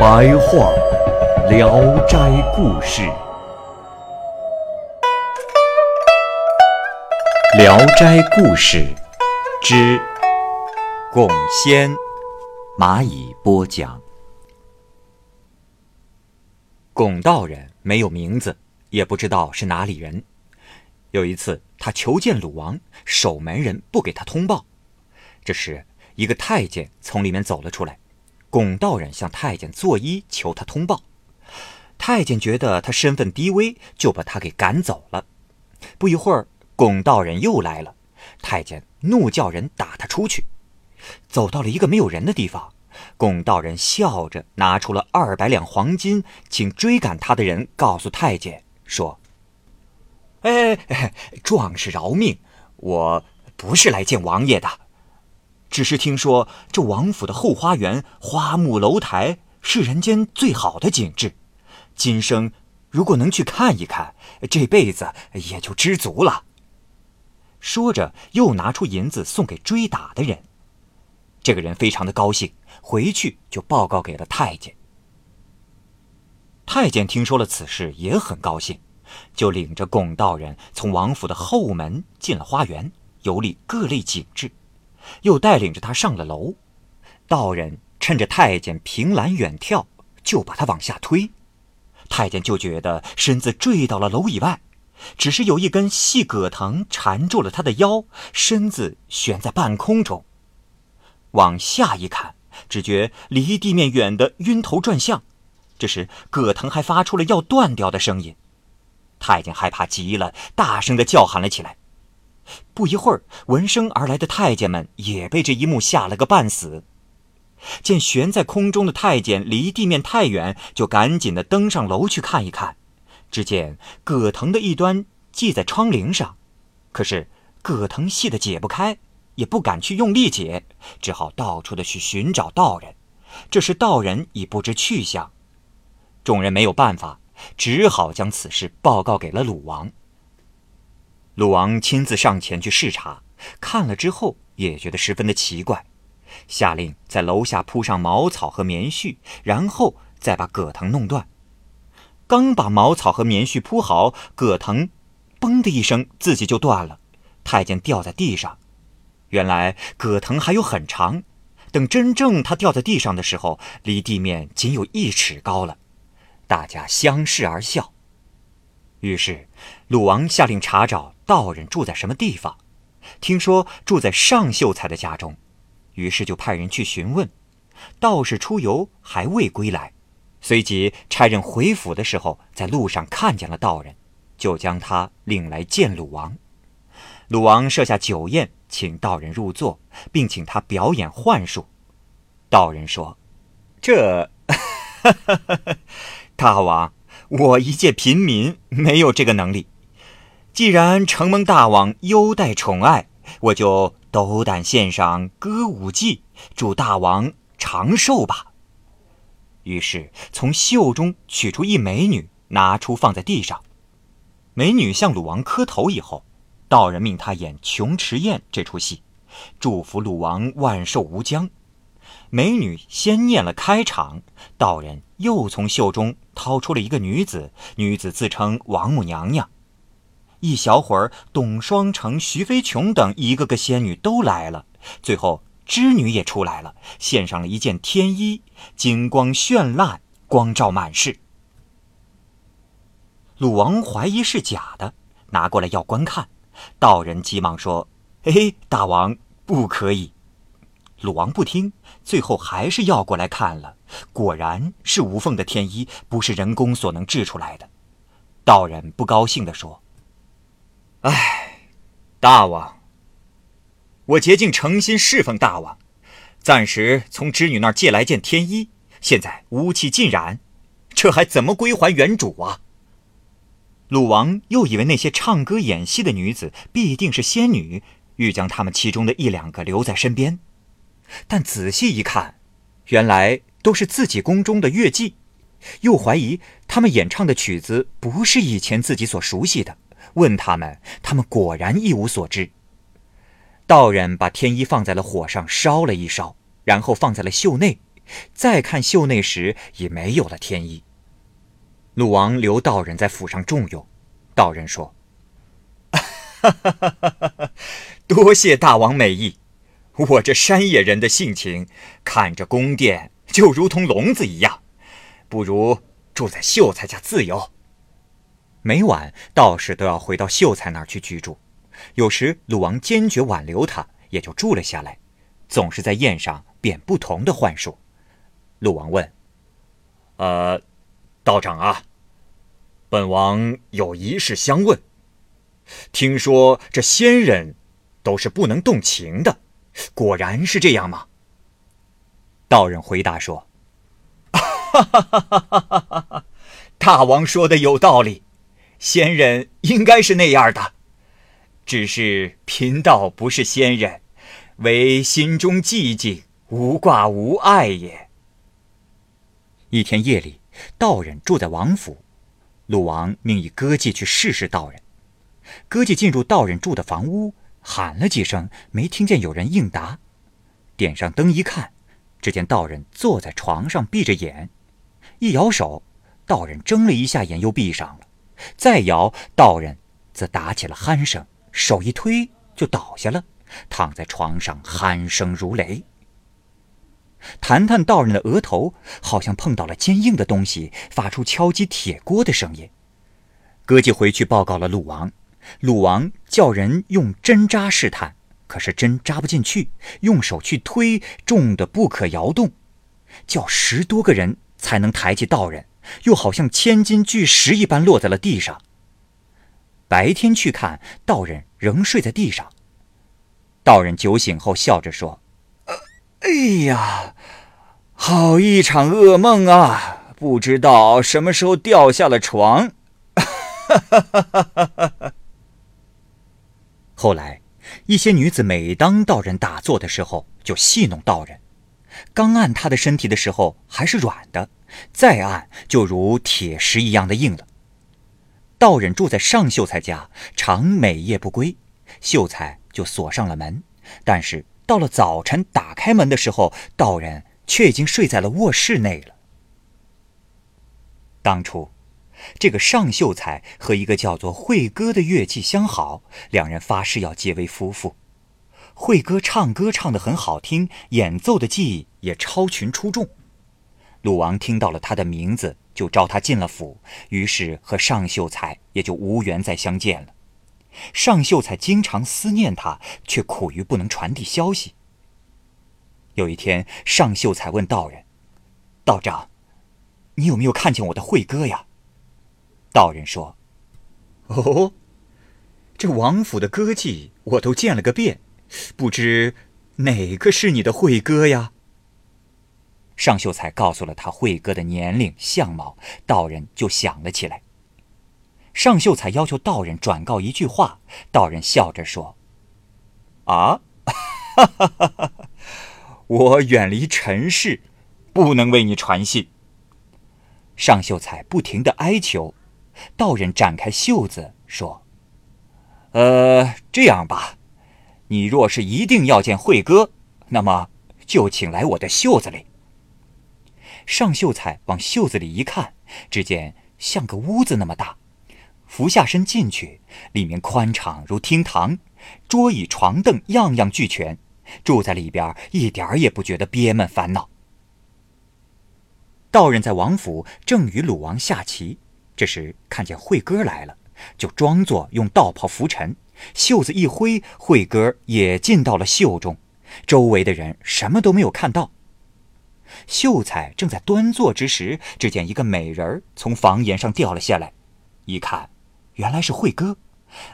白话《聊斋故事》，《聊斋故事》之巩仙，蚂蚁播讲。巩道人没有名字，也不知道是哪里人。有一次，他求见鲁王，守门人不给他通报。这时，一个太监从里面走了出来。巩道人向太监作揖，求他通报。太监觉得他身份低微，就把他给赶走了。不一会儿，巩道人又来了，太监怒叫人打他出去。走到了一个没有人的地方。龚道人笑着拿出了二百两黄金，请追赶他的人告诉太监说：“哎，壮士饶命！我不是来见王爷的，只是听说这王府的后花园花木楼台是人间最好的景致，今生如果能去看一看，这辈子也就知足了。”说着，又拿出银子送给追打的人。这个人非常的高兴。回去就报告给了太监。太监听说了此事，也很高兴，就领着龚道人从王府的后门进了花园，游历各类景致，又带领着他上了楼。道人趁着太监凭栏远眺，就把他往下推。太监就觉得身子坠到了楼以外，只是有一根细葛藤缠住了他的腰，身子悬在半空中。往下一看。只觉离地面远的晕头转向，这时葛藤还发出了要断掉的声音。太监害怕极了，大声的叫喊了起来。不一会儿，闻声而来的太监们也被这一幕吓了个半死。见悬在空中的太监离地面太远，就赶紧的登上楼去看一看。只见葛藤的一端系在窗棂上，可是葛藤系的解不开。也不敢去用力解，只好到处的去寻找道人。这时道人已不知去向，众人没有办法，只好将此事报告给了鲁王。鲁王亲自上前去视察，看了之后也觉得十分的奇怪，下令在楼下铺上茅草和棉絮，然后再把葛藤弄断。刚把茅草和棉絮铺好，葛藤“嘣”的一声自己就断了，太监掉在地上。原来葛藤还有很长，等真正他掉在地上的时候，离地面仅有一尺高了。大家相视而笑。于是，鲁王下令查找道人住在什么地方，听说住在尚秀才的家中，于是就派人去询问。道士出游还未归来，随即差人回府的时候，在路上看见了道人，就将他领来见鲁王。鲁王设下酒宴。请道人入座，并请他表演幻术。道人说：“这，大王，我一介平民，没有这个能力。既然承蒙大王优待宠爱，我就斗胆献上歌舞伎，祝大王长寿吧。”于是从袖中取出一美女，拿出放在地上。美女向鲁王磕头以后。道人命他演琼池宴这出戏，祝福鲁王万寿无疆。美女先念了开场，道人又从袖中掏出了一个女子，女子自称王母娘娘。一小会儿，董双成、徐飞琼等一个个仙女都来了，最后织女也出来了，献上了一件天衣，金光绚烂，光照满室。鲁王怀疑是假的，拿过来要观看。道人急忙说：“嘿嘿，大王不可以。”鲁王不听，最后还是要过来看了。果然是无缝的天衣，不是人工所能制出来的。道人不高兴地说：“哎，大王，我竭尽诚心侍奉大王，暂时从织女那儿借来件天衣，现在污气尽染，这还怎么归还原主啊？鲁王又以为那些唱歌演戏的女子必定是仙女，欲将她们其中的一两个留在身边，但仔细一看，原来都是自己宫中的乐伎，又怀疑他们演唱的曲子不是以前自己所熟悉的，问他们，他们果然一无所知。道人把天衣放在了火上烧了一烧，然后放在了袖内，再看袖内时已没有了天衣。鲁王留道人在府上重用，道人说：“多谢大王美意，我这山野人的性情，看着宫殿就如同笼子一样，不如住在秀才家自由。每晚道士都要回到秀才那儿去居住。”有时鲁王坚决挽留他，也就住了下来，总是在宴上变不同的幻术。鲁王问：“呃，道长啊，本王有一事相问。听说这仙人都是不能动情的，果然是这样吗？”道人回答说：“ 哈哈哈哈哈哈！大王说的有道理，仙人应该是那样的。”只是贫道不是仙人，唯心中寂静，无挂无碍也。一天夜里，道人住在王府，鲁王命以歌妓去试试道人。歌妓进入道人住的房屋，喊了几声，没听见有人应答。点上灯一看，只见道人坐在床上闭着眼，一摇手，道人睁了一下眼又闭上了，再摇，道人则打起了鼾声。手一推就倒下了，躺在床上鼾声如雷。弹弹道人的额头好像碰到了坚硬的东西，发出敲击铁锅的声音。歌姬回去报告了鲁王，鲁王叫人用针扎试探，可是针扎不进去，用手去推，重的不可摇动，叫十多个人才能抬起道人，又好像千斤巨石一般落在了地上。白天去看道人，仍睡在地上。道人酒醒后笑着说：“哎呀，好一场噩梦啊！不知道什么时候掉下了床。”后来，一些女子每当道人打坐的时候，就戏弄道人。刚按他的身体的时候还是软的，再按就如铁石一样的硬了。道人住在上秀才家，常每夜不归，秀才就锁上了门。但是到了早晨打开门的时候，道人却已经睡在了卧室内了。当初，这个上秀才和一个叫做慧歌的乐伎相好，两人发誓要结为夫妇。慧歌唱歌唱得很好听，演奏的技艺也超群出众。鲁王听到了他的名字。就召他进了府，于是和尚秀才也就无缘再相见了。尚秀才经常思念他，却苦于不能传递消息。有一天，尚秀才问道人：“道长，你有没有看见我的慧哥呀？”道人说：“哦，这王府的歌妓我都见了个遍，不知哪个是你的慧哥呀？”尚秀才告诉了他慧哥的年龄、相貌，道人就想了起来。尚秀才要求道人转告一句话，道人笑着说：“啊，哈哈哈哈我远离尘世，不能为你传信。”尚秀才不停的哀求，道人展开袖子说：“呃，这样吧，你若是一定要见慧哥，那么就请来我的袖子里。”尚秀才往袖子里一看，只见像个屋子那么大，俯下身进去，里面宽敞如厅堂，桌椅床凳样样俱全，住在里边一点儿也不觉得憋闷烦恼。道人在王府正与鲁王下棋，这时看见慧哥来了，就装作用道袍拂尘，袖子一挥，慧哥也进到了袖中，周围的人什么都没有看到。秀才正在端坐之时，只见一个美人从房檐上掉了下来，一看，原来是慧哥，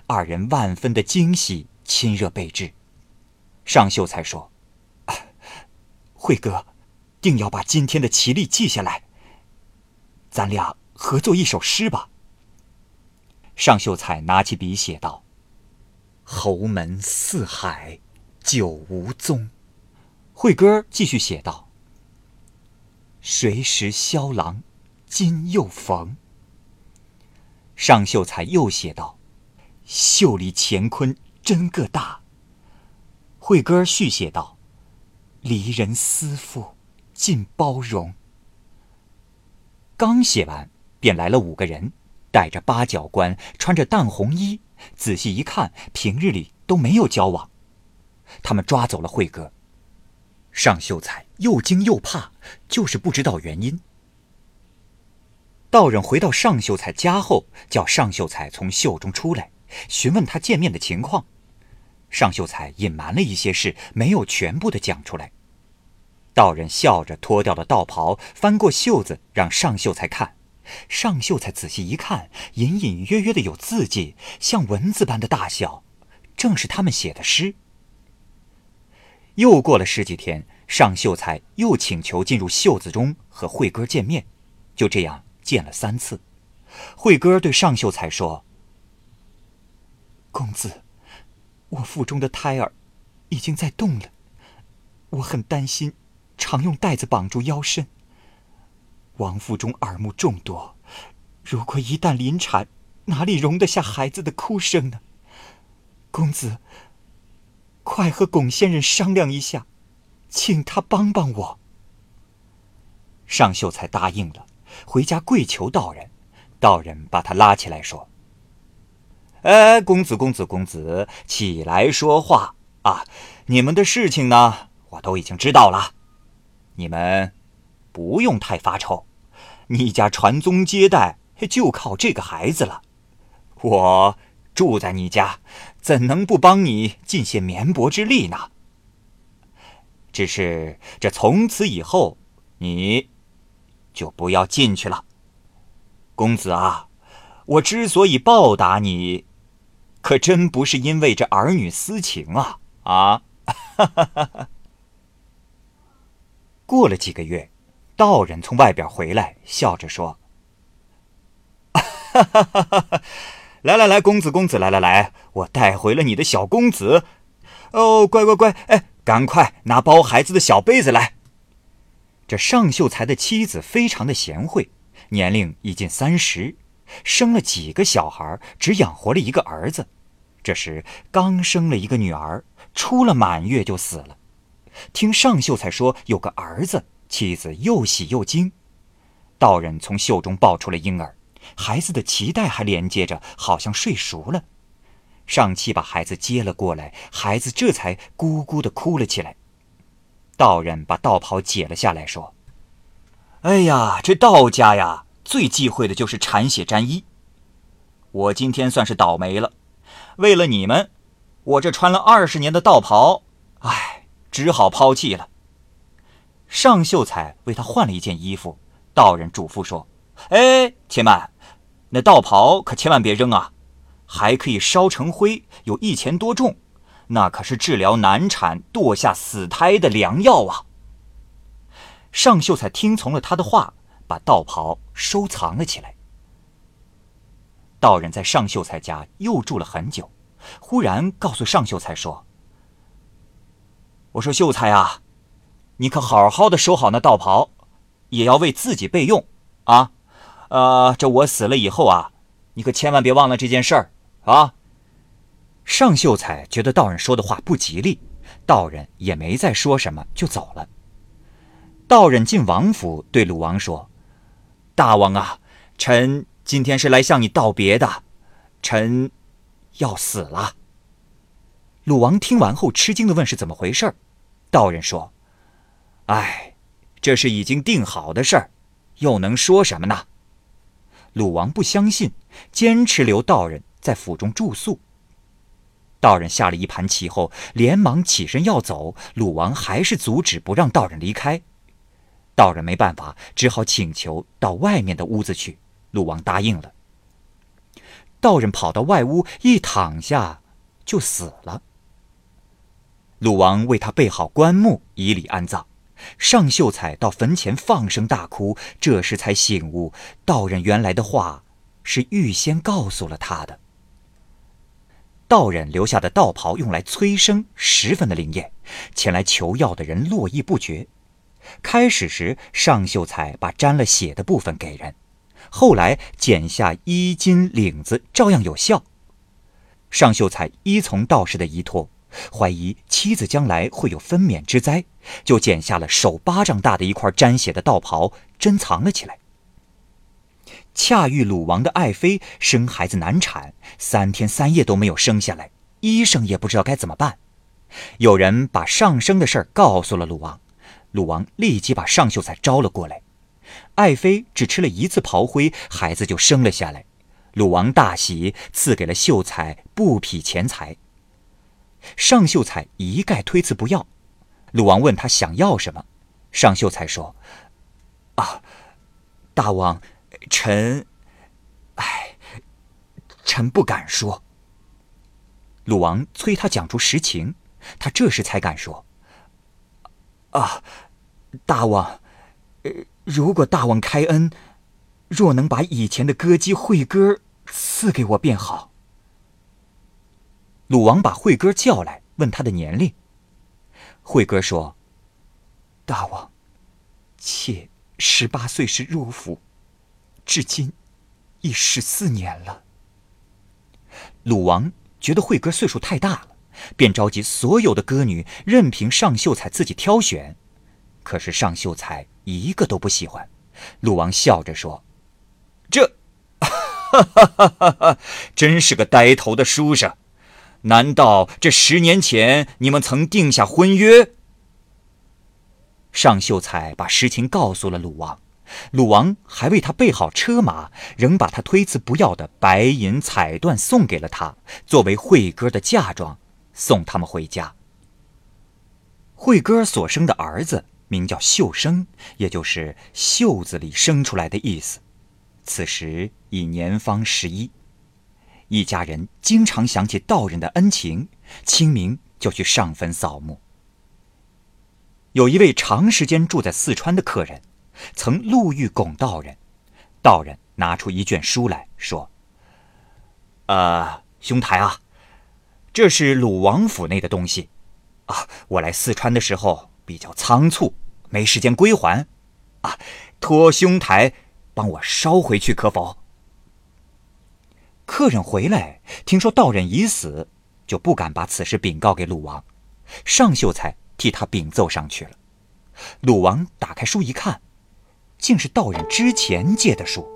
二人万分的惊喜，亲热备至。尚秀才说：“慧哥，定要把今天的奇历记下来。咱俩合作一首诗吧。尚秀才拿起笔写道：“侯门四海久无踪。”惠哥继续写道：“谁识萧郎今又逢？”尚秀才又写道：“袖里乾坤真个大。”惠哥续写道：“离人思妇尽包容。”刚写完，便来了五个人，戴着八角冠，穿着淡红衣。仔细一看，平日里都没有交往。他们抓走了慧哥。尚秀才又惊又怕，就是不知道原因。道人回到尚秀才家后，叫尚秀才从袖中出来，询问他见面的情况。尚秀才隐瞒了一些事，没有全部的讲出来。道人笑着脱掉了道袍，翻过袖子让尚秀才看。尚秀才仔细一看，隐隐约约的有字迹，像蚊子般的大小，正是他们写的诗。又过了十几天，尚秀才又请求进入袖子中和慧哥见面，就这样见了三次。慧哥对尚秀才说：“公子，我腹中的胎儿已经在动了，我很担心，常用带子绑住腰身。王府中耳目众多，如果一旦临产，哪里容得下孩子的哭声呢？公子。”快和巩先生商量一下，请他帮帮我。尚秀才答应了，回家跪求道人。道人把他拉起来说：“哎，公子，公子，公子，起来说话啊！你们的事情呢，我都已经知道了。你们不用太发愁，你家传宗接代就靠这个孩子了。我。”住在你家，怎能不帮你尽些绵薄之力呢？只是这从此以后，你就不要进去了，公子啊！我之所以报答你，可真不是因为这儿女私情啊！啊！过了几个月，道人从外边回来，笑着说：“！”来来来，公子公子，来来来，我带回了你的小公子，哦，乖乖乖，哎，赶快拿包孩子的小杯子来。这尚秀才的妻子非常的贤惠，年龄已近三十，生了几个小孩，只养活了一个儿子。这时刚生了一个女儿，出了满月就死了。听尚秀才说有个儿子，妻子又喜又惊。道人从袖中抱出了婴儿。孩子的脐带还连接着，好像睡熟了。上气把孩子接了过来，孩子这才咕咕的哭了起来。道人把道袍解了下来，说：“哎呀，这道家呀，最忌讳的就是产血沾衣。我今天算是倒霉了，为了你们，我这穿了二十年的道袍，唉，只好抛弃了。”尚秀才为他换了一件衣服，道人嘱咐说：“哎，且慢。”那道袍可千万别扔啊，还可以烧成灰，有一钱多重，那可是治疗难产、堕下死胎的良药啊！尚秀才听从了他的话，把道袍收藏了起来。道人在尚秀才家又住了很久，忽然告诉尚秀才说：“我说秀才啊，你可好好的收好那道袍，也要为自己备用啊。”呃，这我死了以后啊，你可千万别忘了这件事儿啊！尚秀才觉得道人说的话不吉利，道人也没再说什么，就走了。道人进王府，对鲁王说：“大王啊，臣今天是来向你道别的，臣要死了。”鲁王听完后吃惊的问：“是怎么回事？”道人说：“哎，这是已经定好的事儿，又能说什么呢？”鲁王不相信，坚持留道人在府中住宿。道人下了一盘棋后，连忙起身要走，鲁王还是阻止不让道人离开。道人没办法，只好请求到外面的屋子去。鲁王答应了。道人跑到外屋一躺下，就死了。鲁王为他备好棺木，以礼安葬，尚秀才到坟前放声大哭，这时才醒悟，道人原来的话是预先告诉了他的。道人留下的道袍用来催生，十分的灵验，前来求药的人络绎不绝。开始时，尚秀才把沾了血的部分给人，后来剪下衣襟领子，照样有效。尚秀才依从道士的依托，怀疑妻子将来会有分娩之灾，就剪下了手巴掌大的一块沾血的道袍，珍藏了起来。恰遇鲁王的爱妃生孩子难产，三天三夜都没有生下来，医生也不知道该怎么办。有人把上生的事儿告诉了鲁王，鲁王立即把尚秀才招了过来。爱妃只吃了一次炮灰，孩子就生了下来。鲁王大喜，赐给了秀才布匹钱财。尚秀才一概推辞不要。鲁王问他想要什么，尚秀才说：“啊，大王。”臣，哎，臣不敢说。鲁王催他讲出实情，他这时才敢说：“啊，大王，如果大王开恩，若能把以前的歌姬慧歌赐给我便好。”鲁王把慧哥叫来，问他的年龄。慧哥说：“大王，妾十八岁时入府。”至今已十四年了。鲁王觉得慧哥岁数太大了，便召集所有的歌女，任凭尚秀才自己挑选。可是尚秀才一个都不喜欢。鲁王笑着说：“这，哈哈哈哈哈，真是个呆头的书生。难道这十年前你们曾定下婚约？”尚秀才把实情告诉了鲁王。鲁王还为他备好车马，仍把他推辞不要的白银彩缎送给了他，作为慧哥的嫁妆，送他们回家。慧哥所生的儿子名叫秀生，也就是“袖子里生出来的”意思。此时已年方十一，一家人经常想起道人的恩情，清明就去上坟扫墓。有一位长时间住在四川的客人。曾路遇龚道人，道人拿出一卷书来说：“呃，兄台啊，这是鲁王府内的东西，啊，我来四川的时候比较仓促，没时间归还，啊，托兄台帮我捎回去，可否？”客人回来听说道人已死，就不敢把此事禀告给鲁王，尚秀才替他禀奏上去了。鲁王打开书一看。竟是道人之前借的书，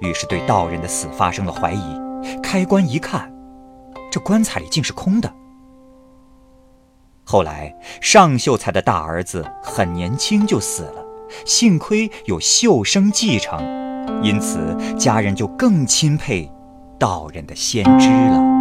于是对道人的死发生了怀疑。开棺一看，这棺材里竟是空的。后来尚秀才的大儿子很年轻就死了，幸亏有秀生继承，因此家人就更钦佩道人的先知了。